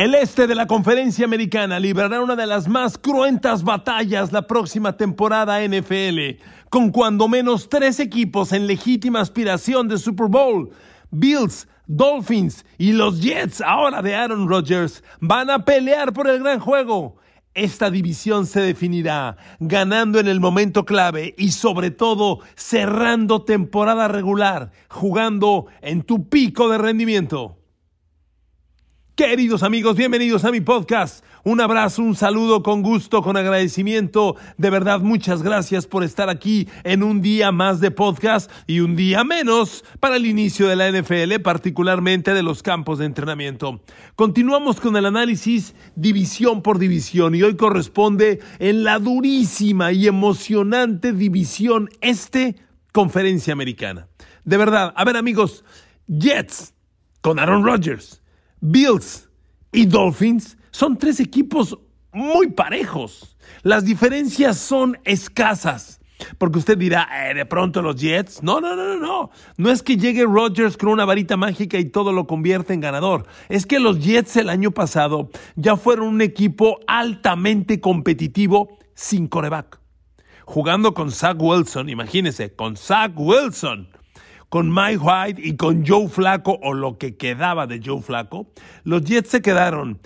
El este de la conferencia americana librará una de las más cruentas batallas la próxima temporada NFL, con cuando menos tres equipos en legítima aspiración de Super Bowl. Bills, Dolphins y los Jets, ahora de Aaron Rodgers, van a pelear por el gran juego. Esta división se definirá ganando en el momento clave y sobre todo cerrando temporada regular, jugando en tu pico de rendimiento. Queridos amigos, bienvenidos a mi podcast. Un abrazo, un saludo con gusto, con agradecimiento. De verdad, muchas gracias por estar aquí en un día más de podcast y un día menos para el inicio de la NFL, particularmente de los campos de entrenamiento. Continuamos con el análisis división por división y hoy corresponde en la durísima y emocionante división este, conferencia americana. De verdad, a ver amigos, Jets con Aaron Rodgers. Bills y Dolphins son tres equipos muy parejos. Las diferencias son escasas. Porque usted dirá, eh, de pronto los Jets. No, no, no, no, no. No es que llegue Rodgers con una varita mágica y todo lo convierte en ganador. Es que los Jets el año pasado ya fueron un equipo altamente competitivo sin coreback. Jugando con Zach Wilson, imagínese, con Zach Wilson con Mike White y con Joe Flaco o lo que quedaba de Joe Flaco, los Jets se quedaron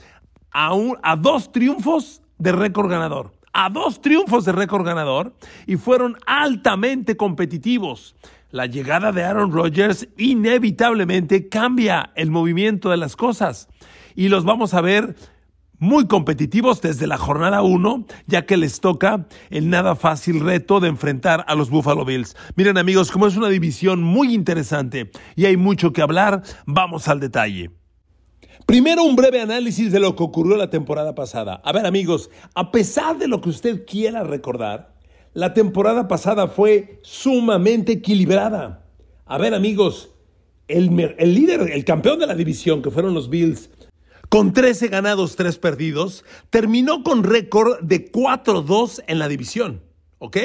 a, a dos triunfos de récord ganador. A dos triunfos de récord ganador y fueron altamente competitivos. La llegada de Aaron Rodgers inevitablemente cambia el movimiento de las cosas y los vamos a ver muy competitivos desde la jornada 1, ya que les toca el nada fácil reto de enfrentar a los Buffalo Bills. Miren amigos, como es una división muy interesante y hay mucho que hablar, vamos al detalle. Primero un breve análisis de lo que ocurrió la temporada pasada. A ver amigos, a pesar de lo que usted quiera recordar, la temporada pasada fue sumamente equilibrada. A ver amigos, el, el líder, el campeón de la división, que fueron los Bills, con 13 ganados, 3 perdidos, terminó con récord de 4-2 en la división. ¿Ok?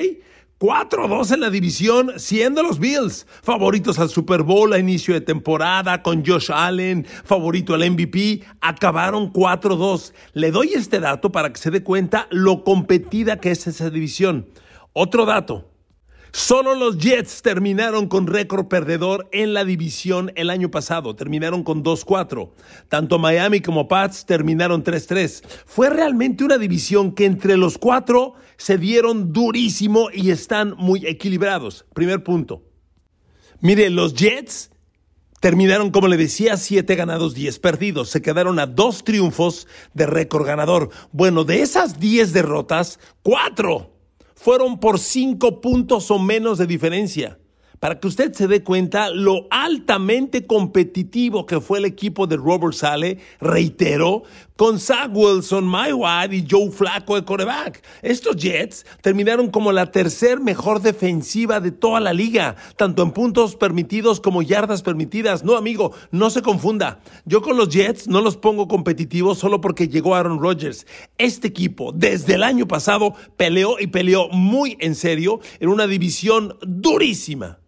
4-2 en la división, siendo los Bills favoritos al Super Bowl a inicio de temporada, con Josh Allen, favorito al MVP, acabaron 4-2. Le doy este dato para que se dé cuenta lo competida que es esa división. Otro dato, Solo los Jets terminaron con récord perdedor en la división el año pasado. Terminaron con 2-4. Tanto Miami como Pats terminaron 3-3. Fue realmente una división que entre los cuatro se dieron durísimo y están muy equilibrados. Primer punto. Mire, los Jets terminaron, como le decía, 7 ganados, 10 perdidos. Se quedaron a dos triunfos de récord ganador. Bueno, de esas 10 derrotas, 4 fueron por cinco puntos o menos de diferencia para que usted se dé cuenta lo altamente competitivo que fue el equipo de Robert Sale, reitero, con Zach Wilson, Mike White y Joe Flacco de coreback. Estos Jets terminaron como la tercer mejor defensiva de toda la liga, tanto en puntos permitidos como yardas permitidas. No, amigo, no se confunda. Yo con los Jets no los pongo competitivos solo porque llegó Aaron Rodgers. Este equipo, desde el año pasado, peleó y peleó muy en serio en una división durísima.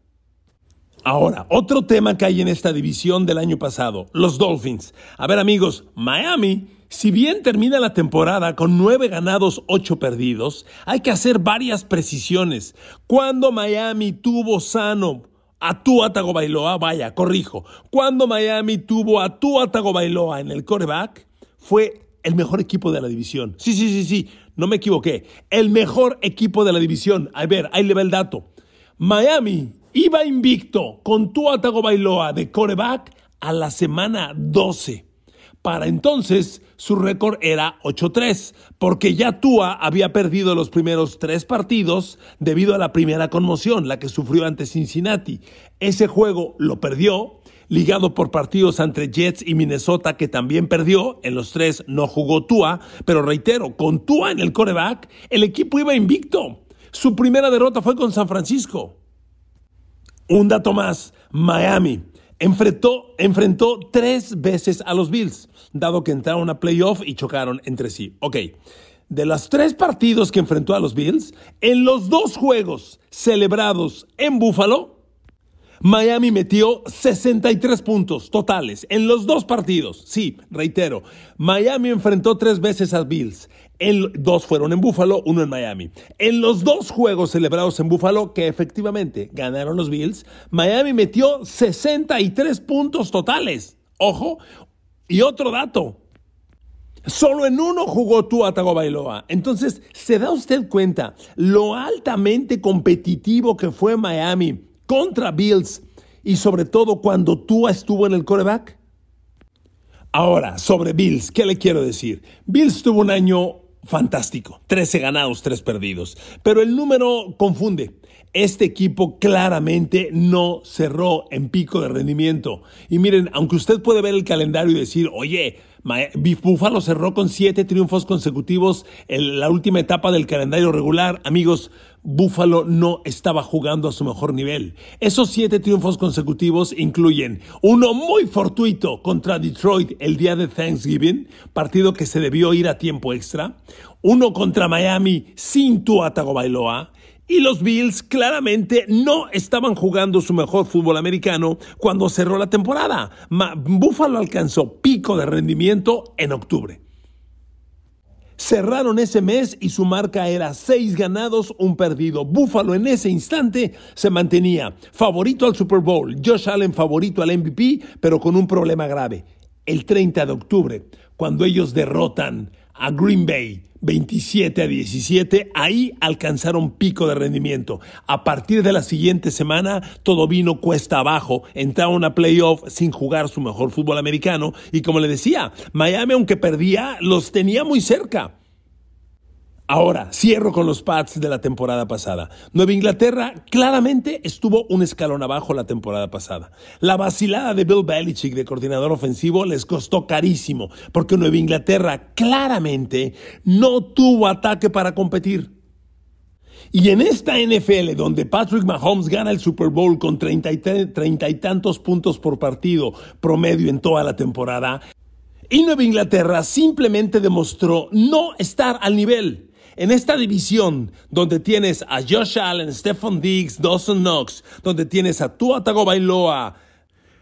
Ahora, otro tema que hay en esta división del año pasado, los Dolphins. A ver amigos, Miami, si bien termina la temporada con nueve ganados, ocho perdidos, hay que hacer varias precisiones. Cuando Miami tuvo sano a Tua Tagovailoa, vaya, corrijo, cuando Miami tuvo a Tua Tagovailoa en el coreback, fue el mejor equipo de la división. Sí, sí, sí, sí, no me equivoqué. El mejor equipo de la división. A ver, ahí le va el dato. Miami Iba invicto con Tua Tagovailoa de coreback a la semana 12. Para entonces su récord era 8-3, porque ya Tua había perdido los primeros tres partidos debido a la primera conmoción, la que sufrió ante Cincinnati. Ese juego lo perdió, ligado por partidos entre Jets y Minnesota, que también perdió. En los tres no jugó Tua, pero reitero, con Tua en el coreback, el equipo iba invicto. Su primera derrota fue con San Francisco. Un dato más, Miami enfrentó, enfrentó tres veces a los Bills, dado que entraron a playoff y chocaron entre sí. Ok, de los tres partidos que enfrentó a los Bills, en los dos juegos celebrados en Buffalo, Miami metió 63 puntos totales en los dos partidos. Sí, reitero, Miami enfrentó tres veces a Bills. Dos fueron en Buffalo, uno en Miami. En los dos juegos celebrados en Buffalo, que efectivamente ganaron los Bills, Miami metió 63 puntos totales. Ojo, y otro dato. Solo en uno jugó Tua Tagovailoa. Entonces, ¿se da usted cuenta lo altamente competitivo que fue Miami? contra Bills y sobre todo cuando Tua estuvo en el coreback? Ahora, sobre Bills, ¿qué le quiero decir? Bills tuvo un año fantástico, 13 ganados, 3 perdidos, pero el número confunde. Este equipo claramente no cerró en pico de rendimiento. Y miren, aunque usted puede ver el calendario y decir, oye, Buffalo cerró con siete triunfos consecutivos en la última etapa del calendario regular. Amigos, Buffalo no estaba jugando a su mejor nivel. Esos siete triunfos consecutivos incluyen uno muy fortuito contra Detroit el día de Thanksgiving, partido que se debió ir a tiempo extra, uno contra Miami sin Tua Tagovailoa, y los Bills claramente no estaban jugando su mejor fútbol americano cuando cerró la temporada. Buffalo alcanzó pico de rendimiento en octubre. Cerraron ese mes y su marca era seis ganados, un perdido. Buffalo en ese instante se mantenía favorito al Super Bowl, Josh Allen favorito al MVP, pero con un problema grave. El 30 de octubre, cuando ellos derrotan a Green Bay 27 a 17, ahí alcanzaron pico de rendimiento. A partir de la siguiente semana, todo vino cuesta abajo, entraron a playoff sin jugar su mejor fútbol americano y como le decía, Miami aunque perdía, los tenía muy cerca. Ahora, cierro con los Pats de la temporada pasada. Nueva Inglaterra claramente estuvo un escalón abajo la temporada pasada. La vacilada de Bill Belichick de coordinador ofensivo les costó carísimo, porque Nueva Inglaterra claramente no tuvo ataque para competir. Y en esta NFL, donde Patrick Mahomes gana el Super Bowl con treinta y, treinta y tantos puntos por partido promedio en toda la temporada, y Nueva Inglaterra simplemente demostró no estar al nivel. En esta división, donde tienes a Josh Allen, Stephon Diggs, Dawson Knox, donde tienes a Tua Tagovailoa,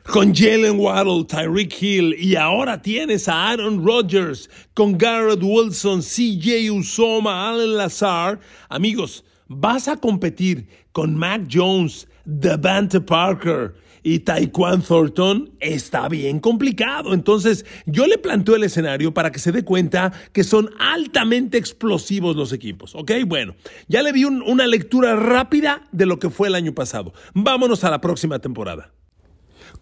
con Jalen Waddle, Tyreek Hill y ahora tienes a Aaron Rodgers con Garrett Wilson, CJ Usoma, Allen Lazar. Amigos, vas a competir con Mac Jones, Devante Parker, y Taekwon Thornton está bien complicado. Entonces, yo le planteo el escenario para que se dé cuenta que son altamente explosivos los equipos. ¿Ok? Bueno, ya le vi una lectura rápida de lo que fue el año pasado. Vámonos a la próxima temporada.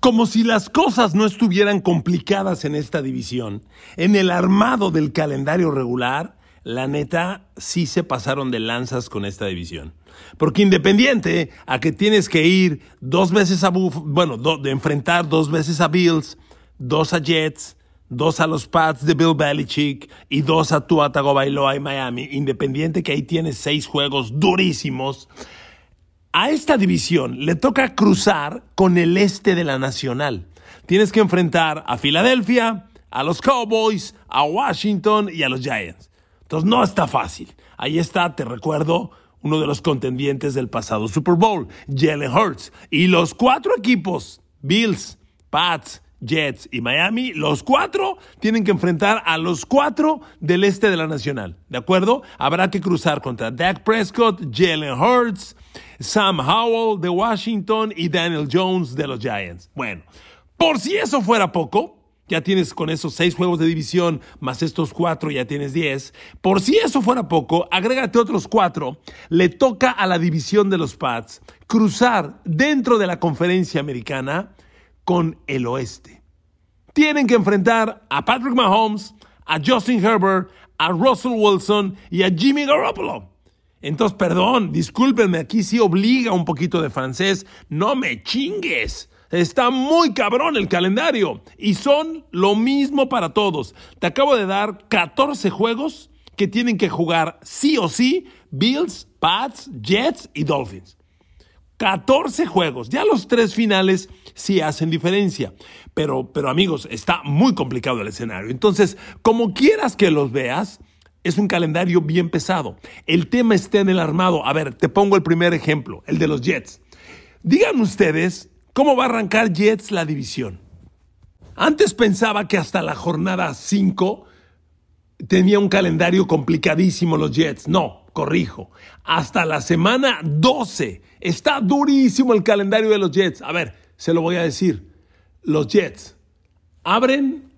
Como si las cosas no estuvieran complicadas en esta división, en el armado del calendario regular, la neta sí se pasaron de lanzas con esta división. Porque independiente a que tienes que ir dos veces a Buff, bueno, de enfrentar dos veces a Bills, dos a Jets, dos a los Pats de Bill Belichick y dos a Tua Tagovailoa y Miami, independiente que ahí tienes seis juegos durísimos, a esta división le toca cruzar con el este de la Nacional. Tienes que enfrentar a Filadelfia, a los Cowboys, a Washington y a los Giants. Entonces no está fácil. Ahí está, te recuerdo, uno de los contendientes del pasado Super Bowl, Jalen Hurts. Y los cuatro equipos, Bills, Pats, Jets y Miami, los cuatro tienen que enfrentar a los cuatro del este de la Nacional. ¿De acuerdo? Habrá que cruzar contra Dak Prescott, Jalen Hurts, Sam Howell de Washington y Daniel Jones de los Giants. Bueno, por si eso fuera poco, ya tienes con esos seis juegos de división, más estos cuatro, ya tienes diez. Por si eso fuera poco, agrégate otros cuatro. Le toca a la división de los Pats cruzar dentro de la conferencia americana con el oeste. Tienen que enfrentar a Patrick Mahomes, a Justin Herbert, a Russell Wilson y a Jimmy Garoppolo. Entonces, perdón, discúlpenme, aquí sí obliga un poquito de francés. No me chingues. Está muy cabrón el calendario y son lo mismo para todos. Te acabo de dar 14 juegos que tienen que jugar sí o sí Bills, Pats, Jets y Dolphins. 14 juegos. Ya los tres finales sí hacen diferencia. Pero, pero amigos, está muy complicado el escenario. Entonces, como quieras que los veas, es un calendario bien pesado. El tema está en el armado. A ver, te pongo el primer ejemplo, el de los Jets. Digan ustedes ¿Cómo va a arrancar Jets la división? Antes pensaba que hasta la jornada 5 tenía un calendario complicadísimo los Jets. No, corrijo. Hasta la semana 12 está durísimo el calendario de los Jets. A ver, se lo voy a decir. Los Jets abren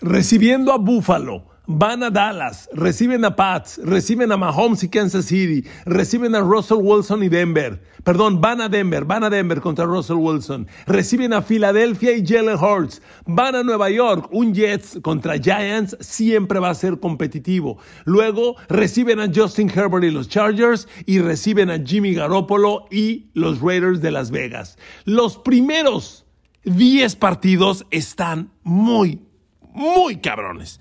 recibiendo a Buffalo van a Dallas, reciben a Pats, reciben a Mahomes y Kansas City, reciben a Russell Wilson y Denver. Perdón, van a Denver, van a Denver contra Russell Wilson. Reciben a Filadelfia y Jalen Hurts. Van a Nueva York, un Jets contra Giants siempre va a ser competitivo. Luego reciben a Justin Herbert y los Chargers y reciben a Jimmy Garoppolo y los Raiders de Las Vegas. Los primeros 10 partidos están muy, muy cabrones.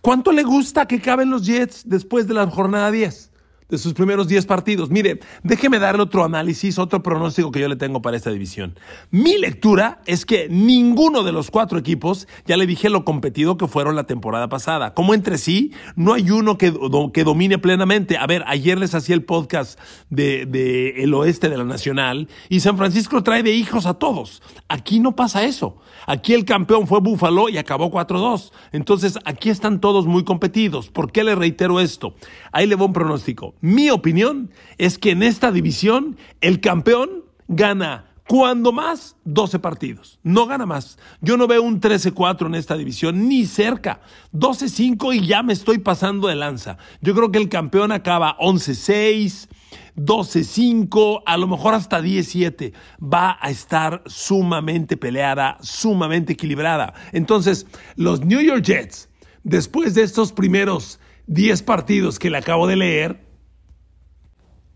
¿Cuánto le gusta que caben los Jets después de la jornada 10? De sus primeros 10 partidos. Mire, déjeme darle otro análisis, otro pronóstico que yo le tengo para esta división. Mi lectura es que ninguno de los cuatro equipos, ya le dije lo competido que fueron la temporada pasada. Como entre sí, no hay uno que, que domine plenamente. A ver, ayer les hacía el podcast de, de el oeste de la Nacional y San Francisco trae de hijos a todos. Aquí no pasa eso. Aquí el campeón fue Búfalo y acabó 4-2. Entonces, aquí están todos muy competidos. ¿Por qué le reitero esto? Ahí le voy un pronóstico. Mi opinión es que en esta división el campeón gana cuando más 12 partidos. No gana más. Yo no veo un 13-4 en esta división, ni cerca. 12-5 y ya me estoy pasando de lanza. Yo creo que el campeón acaba 11-6. 12-5, a lo mejor hasta 17, va a estar sumamente peleada, sumamente equilibrada. Entonces, los New York Jets, después de estos primeros 10 partidos que le acabo de leer,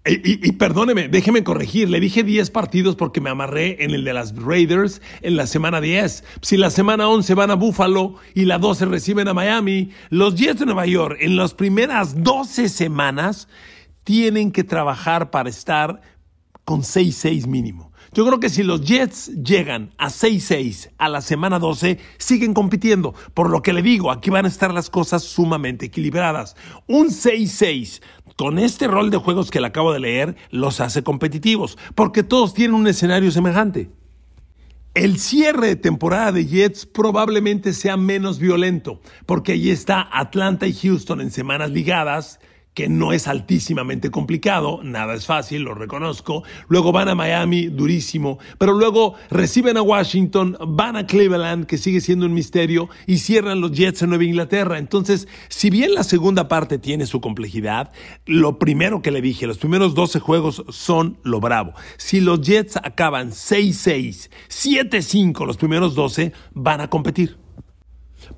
y, perdóneme, déjeme corregir, le dije 10 partidos porque me amarré en el de las Raiders en la semana 10. Si la semana 11 van a Buffalo y la 12 reciben a Miami, los Jets de Nueva York en las primeras 12 semanas tienen que trabajar para estar con 6-6 mínimo. Yo creo que si los Jets llegan a 6-6 a la semana 12, siguen compitiendo. Por lo que le digo, aquí van a estar las cosas sumamente equilibradas. Un 6-6 con este rol de juegos que le acabo de leer los hace competitivos, porque todos tienen un escenario semejante. El cierre de temporada de Jets probablemente sea menos violento, porque allí está Atlanta y Houston en semanas ligadas que no es altísimamente complicado, nada es fácil, lo reconozco. Luego van a Miami, durísimo, pero luego reciben a Washington, van a Cleveland, que sigue siendo un misterio, y cierran los Jets en Nueva Inglaterra. Entonces, si bien la segunda parte tiene su complejidad, lo primero que le dije, los primeros 12 juegos son lo bravo. Si los Jets acaban 6-6, 7-5 los primeros 12, van a competir.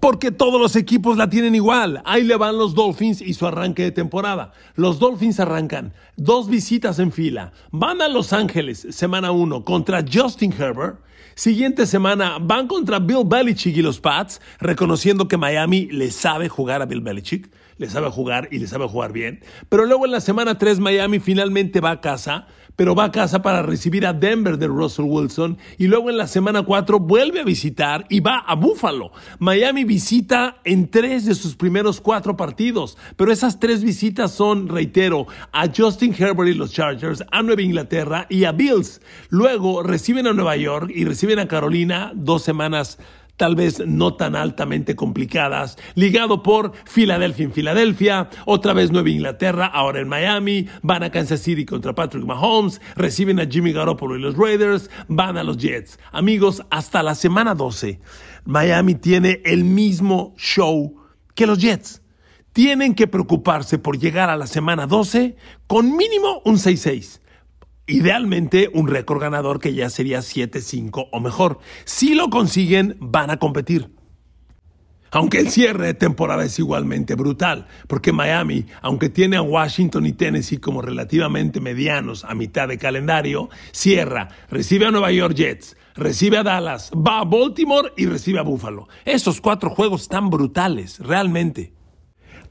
Porque todos los equipos la tienen igual. Ahí le van los Dolphins y su arranque de temporada. Los Dolphins arrancan dos visitas en fila. Van a Los Ángeles, semana 1, contra Justin Herbert. Siguiente semana van contra Bill Belichick y los Pats, reconociendo que Miami le sabe jugar a Bill Belichick, le sabe jugar y le sabe jugar bien. Pero luego en la semana 3 Miami finalmente va a casa pero va a casa para recibir a Denver de Russell Wilson y luego en la semana 4 vuelve a visitar y va a Buffalo. Miami visita en tres de sus primeros cuatro partidos, pero esas tres visitas son, reitero, a Justin Herbert y los Chargers, a Nueva Inglaterra y a Bills. Luego reciben a Nueva York y reciben a Carolina dos semanas tal vez no tan altamente complicadas, ligado por Filadelfia en Filadelfia, otra vez Nueva Inglaterra, ahora en Miami, van a Kansas City contra Patrick Mahomes, reciben a Jimmy Garoppolo y los Raiders, van a los Jets. Amigos, hasta la semana 12, Miami tiene el mismo show que los Jets. Tienen que preocuparse por llegar a la semana 12 con mínimo un 6-6. Idealmente un récord ganador que ya sería 7-5 o mejor. Si lo consiguen, van a competir. Aunque el cierre de temporada es igualmente brutal, porque Miami, aunque tiene a Washington y Tennessee como relativamente medianos a mitad de calendario, cierra, recibe a Nueva York Jets, recibe a Dallas, va a Baltimore y recibe a Buffalo. Esos cuatro juegos están brutales, realmente.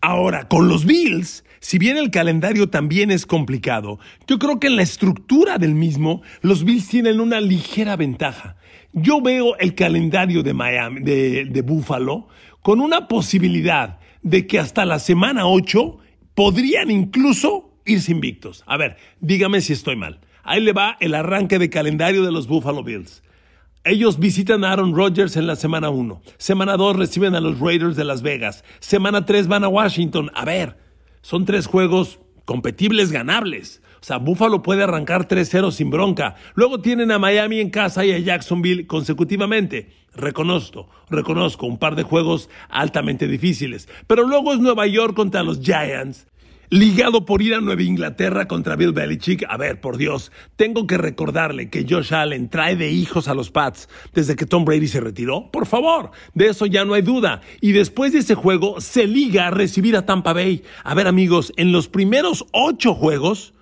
Ahora, con los Bills, si bien el calendario también es complicado, yo creo que en la estructura del mismo, los Bills tienen una ligera ventaja. Yo veo el calendario de Miami, de, Buffalo, con una posibilidad de que hasta la semana 8 podrían incluso irse invictos. A ver, dígame si estoy mal. Ahí le va el arranque de calendario de los Buffalo Bills. Ellos visitan a Aaron Rodgers en la semana 1. Semana 2 reciben a los Raiders de Las Vegas. Semana 3 van a Washington. A ver, son tres juegos competibles, ganables. O sea, Buffalo puede arrancar 3-0 sin bronca. Luego tienen a Miami en casa y a Jacksonville consecutivamente. Reconozco, reconozco un par de juegos altamente difíciles. Pero luego es Nueva York contra los Giants ligado por ir a Nueva Inglaterra contra Bill Belichick. A ver, por Dios, tengo que recordarle que Josh Allen trae de hijos a los Pats desde que Tom Brady se retiró. Por favor, de eso ya no hay duda. Y después de ese juego, se liga a recibir a Tampa Bay. A ver, amigos, en los primeros ocho juegos,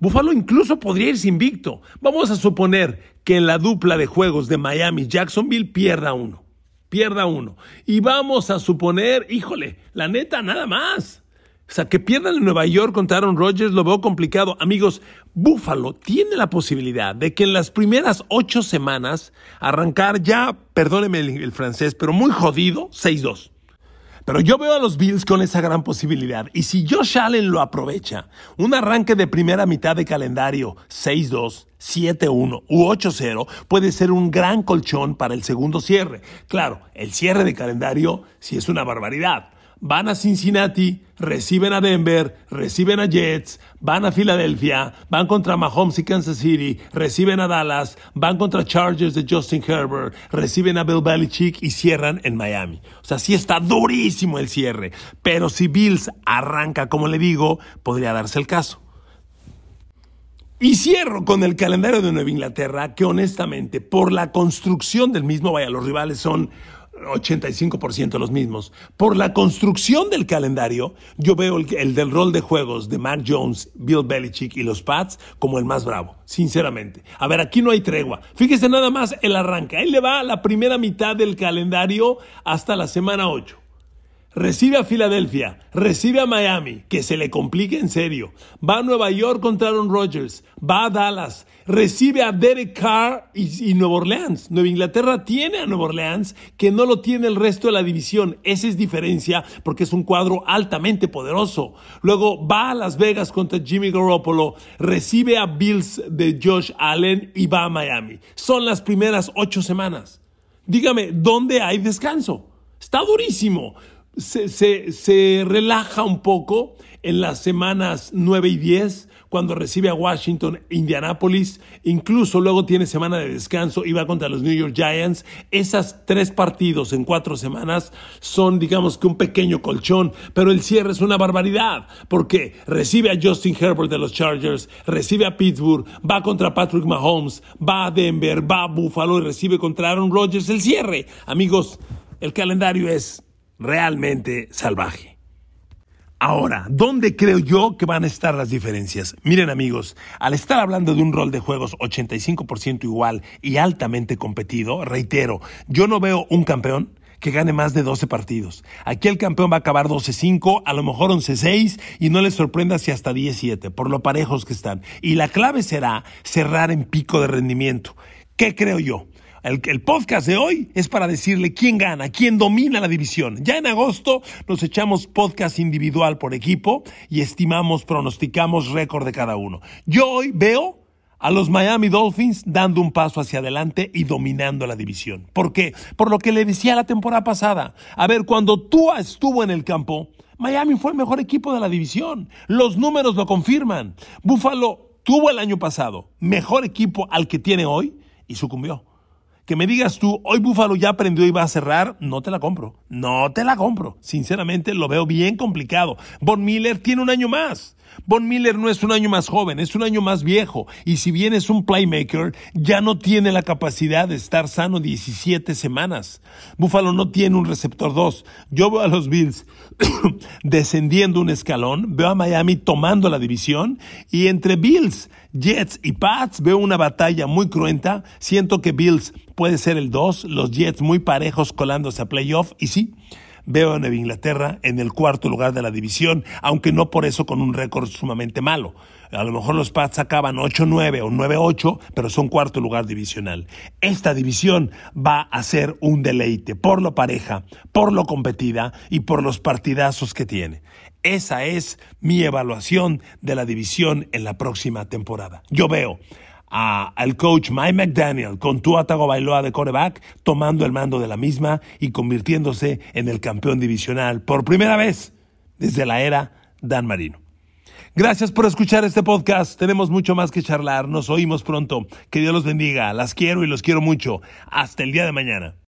Buffalo incluso podría irse invicto. Vamos a suponer que en la dupla de juegos de Miami-Jacksonville pierda uno. Pierda uno. Y vamos a suponer, híjole, la neta, nada más o sea, que pierdan en Nueva York contra Aaron Rodgers lo veo complicado. Amigos, Buffalo tiene la posibilidad de que en las primeras ocho semanas arrancar ya, perdóneme el, francés, pero muy jodido, 6-2. Pero yo veo a los Bills con esa gran posibilidad. Y si Josh Allen lo aprovecha, un arranque de primera mitad de calendario 6-2, 7-1 u 8-0 puede ser un gran colchón para el segundo cierre. Claro, el cierre de calendario sí es una barbaridad van a Cincinnati, reciben a Denver, reciben a Jets, van a Filadelfia, van contra Mahomes y Kansas City, reciben a Dallas, van contra Chargers de Justin Herbert, reciben a Bill Belichick y cierran en Miami. O sea, sí está durísimo el cierre, pero si Bills arranca como le digo, podría darse el caso. Y cierro con el calendario de Nueva Inglaterra, que honestamente, por la construcción del mismo, vaya, los rivales son 85% los mismos. Por la construcción del calendario, yo veo el, del rol de juegos de Mac Jones, Bill Belichick y los Pats como el más bravo, sinceramente. A ver, aquí no hay tregua. Fíjese nada más el arranque. Ahí le va la primera mitad del calendario hasta la semana 8 recibe a Filadelfia, recibe a Miami, que se le complique en serio, va a Nueva York contra Aaron Rodgers, va a Dallas, recibe a Derek Carr y, Nueva Orleans. Nueva Inglaterra tiene a Nueva Orleans que no lo tiene el resto de la división. Esa es diferencia porque es un cuadro altamente poderoso. Luego va a Las Vegas contra Jimmy Garoppolo, recibe a Bills de Josh Allen y va a Miami. Son las primeras ocho semanas. Dígame, ¿dónde hay descanso? Está durísimo se, relaja un poco en las semanas 9 y 10, cuando recibe a Washington, Indianapolis, incluso luego tiene semana de descanso y va contra los New York Giants. Esas tres partidos en cuatro semanas son, digamos que un pequeño colchón, pero el cierre es una barbaridad, porque recibe a Justin Herbert de los Chargers, recibe a Pittsburgh, va contra Patrick Mahomes, va a Denver, va a Buffalo y recibe contra Aaron Rodgers. El cierre, amigos, el calendario es realmente salvaje. Ahora, ¿dónde creo yo que van a estar las diferencias? Miren amigos, al estar hablando de un rol de juegos 85% igual y altamente competido, reitero, yo no veo un campeón que gane más de 12 partidos. Aquí el campeón va a acabar 12-5, a lo mejor 11-6 y no les sorprenda si hasta 17, por lo parejos que están. Y la clave será cerrar en pico de rendimiento. ¿Qué creo yo? El, podcast de hoy es para decirle quién gana, quién domina la división. Ya en agosto nos echamos podcast individual por equipo y estimamos, pronosticamos récord de cada uno. Yo hoy veo a los Miami Dolphins dando un paso hacia adelante y dominando la división. ¿Por qué? Por lo que le decía la temporada pasada. A ver, cuando Tua estuvo en el campo, Miami fue el mejor equipo de la división. Los números lo confirman. Buffalo tuvo el año pasado mejor equipo al que tiene hoy y sucumbió. Que me digas tú, hoy Búfalo ya aprendió y va a cerrar, no te la compro. No te la compro. Sinceramente lo veo bien complicado. Von Miller tiene un año más. Von Miller no es un año más joven, es un año más viejo. Y si bien es un playmaker, ya no tiene la capacidad de estar sano 17 semanas. Buffalo no tiene un receptor 2. Yo veo a los Bills descendiendo un escalón, veo a Miami tomando la división y entre Bills, Jets y Pats veo una batalla muy cruenta. Siento que Bills puede ser el 2, los Jets muy parejos colándose a playoff y sí. Veo a Nueva Inglaterra en el cuarto lugar de la división, aunque no por eso con un récord sumamente malo. A lo mejor los Pats acaban 8-9 o 9-8, pero son cuarto lugar divisional. Esta división va a ser un deleite por lo pareja, por lo competida y por los partidazos que tiene. Esa es mi evaluación de la división en la próxima temporada. Yo veo al coach Mike McDaniel con Tua Tagovailoa de coreback, tomando el mando de la misma y convirtiéndose en el campeón divisional por primera vez desde la era Dan Marino. Gracias por escuchar este podcast. Tenemos mucho más que charlar. Nos oímos pronto. Que Dios los bendiga. Las quiero y los quiero mucho. Hasta el día de mañana.